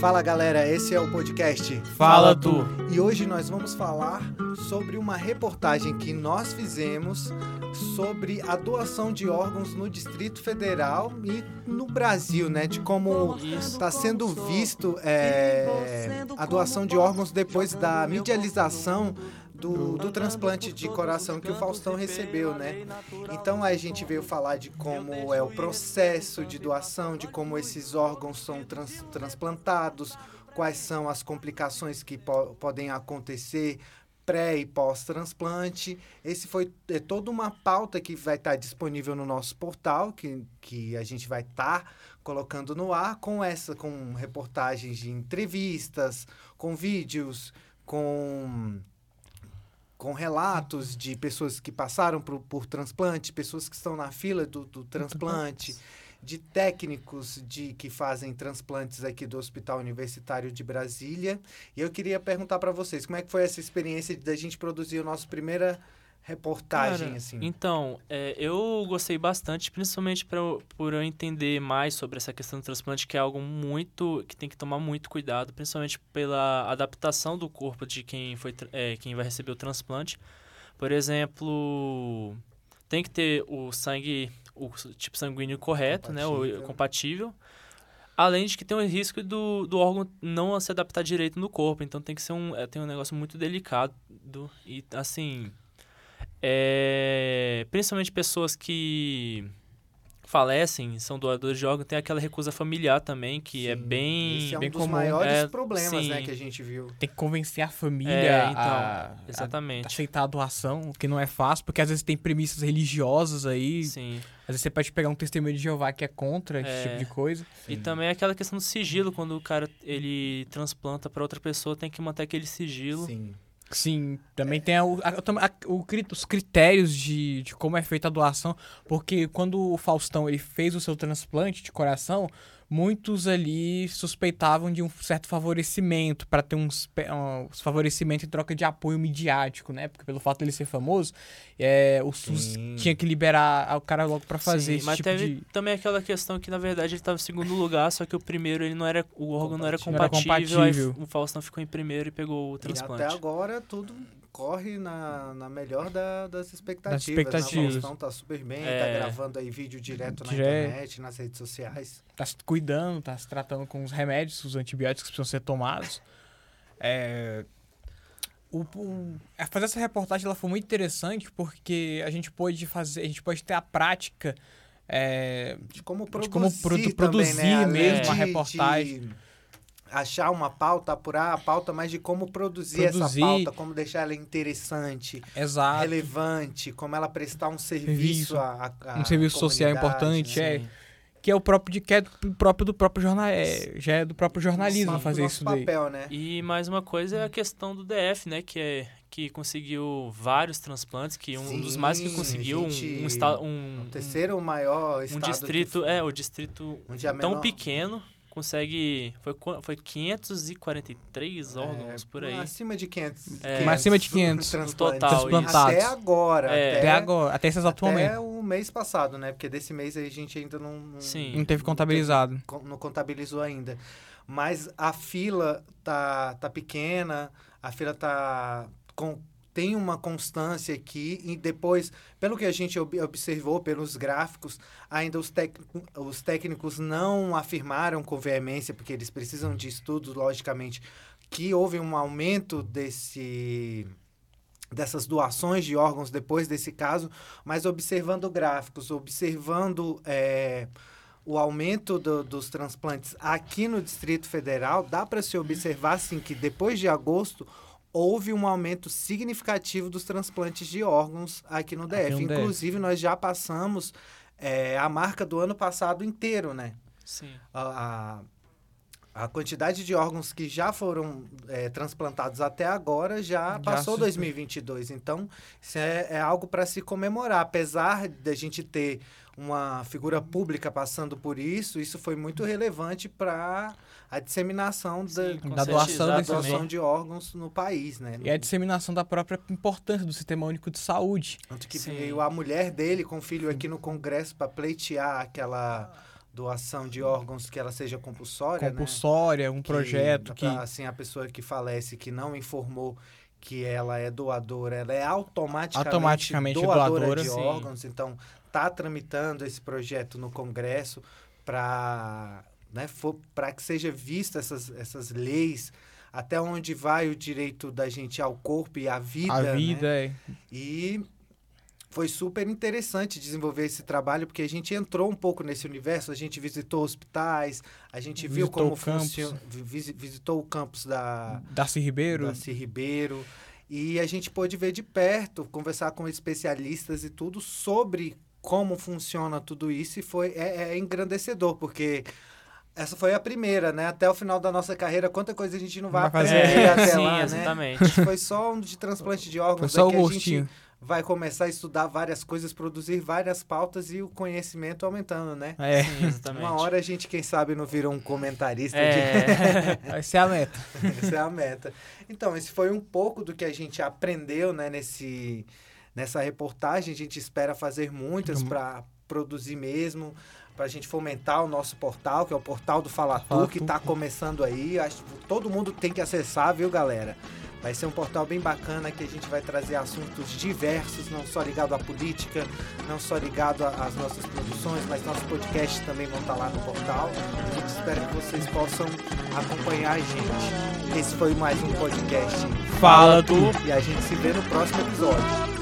Fala galera, esse é o podcast Fala Tu. E hoje nós vamos falar sobre uma reportagem que nós fizemos sobre a doação de órgãos no Distrito Federal e no Brasil, né? De como está sendo visto é, a doação de órgãos depois da medialização do, do, transplante de coração que o Faustão recebeu, né? Então a gente veio falar de como é o processo de doação, de como esses órgãos são trans, transplantados, quais são as complicações que po podem acontecer pré e pós-transplante. Esse foi é, toda uma pauta que vai estar disponível no nosso portal, que, que a gente vai estar colocando no ar, com essa, com reportagens de entrevistas, com vídeos, com com relatos de pessoas que passaram por, por transplante, pessoas que estão na fila do, do transplante, de técnicos de que fazem transplantes aqui do Hospital Universitário de Brasília. E eu queria perguntar para vocês, como é que foi essa experiência da gente produzir o nosso primeira reportagem, Cara, assim? Então, é, eu gostei bastante, principalmente pra, por eu entender mais sobre essa questão do transplante, que é algo muito. que tem que tomar muito cuidado, principalmente pela adaptação do corpo de quem, foi, é, quem vai receber o transplante. Por exemplo, tem que ter o sangue, o tipo sanguíneo correto, compatível. né? O compatível. Além de que tem o risco do, do órgão não se adaptar direito no corpo. Então tem que ser um, é, tem um negócio muito delicado. Do, e assim é, principalmente pessoas que falecem, são doadores de órgãos, tem aquela recusa familiar também, que é Sim, é bem... Esse é um bem dos comum. maiores é, problemas, sim. né, que a gente viu. Tem que convencer a família É, então, a, exatamente. a aceitar a doação, o que não é fácil, porque às vezes tem premissas religiosas aí. Sim. Às vezes você pode pegar um testemunho de Jeová que é contra esse É. tipo de coisa. E também aquela questão do sigilo, quando o cara ele transplanta para outra pessoa, tem que manter aquele sigilo. Sim. Sim, também tem a- a- a- o os critérios de, de como é feita a doação, porque quando o Faustão ele fez o seu transplante de coração, muitos ali suspeitavam de um certo favorecimento, para ter uns, uns favorecimento em troca de apoio midiático, né? Porque pelo fato dele ser famoso, é, o SUS Sim. tinha que liberar o cara logo para fazer Sim, esse mas tipo teve de... também aquela questão que, na verdade, ele estava em segundo lugar, só que o primeiro ele não era. O órgão não era Não era compatível. aí compatível. o Faustão ficou em primeiro e pegou o E transplante. até agora tudo corre na, na melhor da- das expectativas. expectativas. Né? O Faustão tá super bem, É. tá gravando aí vídeo direto na internet, nas redes sociais. tá se cuidando, tá se tratando com os remédios, os antibióticos que precisam ser tomados. É, o, o- é, fazer essa reportagem ela foi muito interessante porque a gente pôde fazer, a gente pode ter a prática é, De como De produzir, como produ- também, produzir né? Além mesmo de- a reportagem. de achar uma pauta, apurar a pauta, mas de como produzir, Produzir. essa pauta, como deixar ela interessante, exato, relevante, como ela prestar um serviço, Serviço. a, a- um serviço social importante, né? é, Sim. que é o próprio de que é do próprio do próprio jornal, é, já é do próprio jornalismo fazer nosso isso daí. papel, né? E mais uma coisa é a questão do DF, né? Que é que conseguiu vários transplantes, que um dos mais que Sim, conseguiu gente- um, um, um, O terceiro maior um, um estado distrito, que- é, o distrito tão menor- pequeno consegue foi foi 543 órgãos é, por aí. Acima de 500. É. Mais acima de 500 transplantes. no total, Transplantados. Até agora. É. Até, Até agora, até esse exato até momento, o mês passado, né? Porque desse mês aí a gente ainda não... não Sim. não teve contabilizado. con- não contabilizou ainda. Mas a fila tá, tá pequena, a fila tá com, tem uma constância aqui e depois, pelo que a gente ob- observou pelos gráficos, ainda os, os técnicos não afirmaram com veemência, porque eles precisam de estudos, logicamente, que houve um aumento desse dessas doações de órgãos depois desse caso, mas observando gráficos, observando é, o aumento do- dos transplantes aqui no Distrito Federal, dá para se observar sim que depois de agosto houve um aumento significativo dos transplantes de órgãos aqui no DF. no DF. Inclusive, nós já passamos é, a marca do ano passado inteiro, né? Sim. a, a, a quantidade de órgãos que já foram é, transplantados até agora já, Já passou se- 2022. Então, isso é, é algo para se comemorar. Apesar da gente ter uma figura pública passando por isso, isso foi muito relevante para a disseminação da, Sim, Da certeza, doação da doação de órgãos no país, né? E a disseminação da própria importância do Sistema Único de Saúde. Tanto que Sim. veio a mulher dele com o filho aqui no Congresso para pleitear aquela doação de órgãos que ela seja compulsória, né? Compulsória, um projeto que... pra, Assim, a pessoa que falece, que não informou que ela é doadora, ela é automaticamente, Automaticamente doadora, doadora, de sim. órgãos. Então, tá tramitando esse projeto no Congresso para né, para que seja vista essas, essas leis, até onde vai o direito da gente ao corpo e à vida. a né? vida é... E foi super interessante desenvolver esse trabalho, porque a gente entrou um pouco nesse universo, a gente visitou hospitais, a gente viu Visitou como o campus. funciona, vi- visitou o campus da, Darcy Ribeiro. Darcy Ribeiro, e a gente pôde ver de perto, conversar com especialistas e tudo sobre como funciona tudo isso, e foi é, é engrandecedor, porque essa foi a primeira, né? Até o final da nossa carreira, quanta coisa a gente não vai, Vai fazer. aprender É, até sim, lá, né? exatamente. Foi só um de transplante de órgãos, Foi só o daqui a gostinho. gente vai começar a estudar várias coisas, produzir várias pautas e o conhecimento aumentando, né? É, Sim, exatamente. Uma hora a gente, quem sabe, não vira um comentarista É, vai ser a meta. de... Essa é a meta. Então, esse foi um pouco do que a gente aprendeu, né, nesse, nessa reportagem. A gente espera fazer muitas Uhum. para produzir mesmo, para a gente fomentar o nosso portal, que é o portal do Fala Tu, Fala que está começando aí. Acho que todo mundo tem que acessar, viu, galera? Vai ser um portal bem bacana que a gente vai trazer assuntos diversos, não só ligado à política, não só ligado às nossas produções, mas nossos podcasts também vão estar lá no portal. A gente espera que vocês possam acompanhar a gente. Esse foi mais um podcast Fala Tu. e a gente se vê no próximo episódio.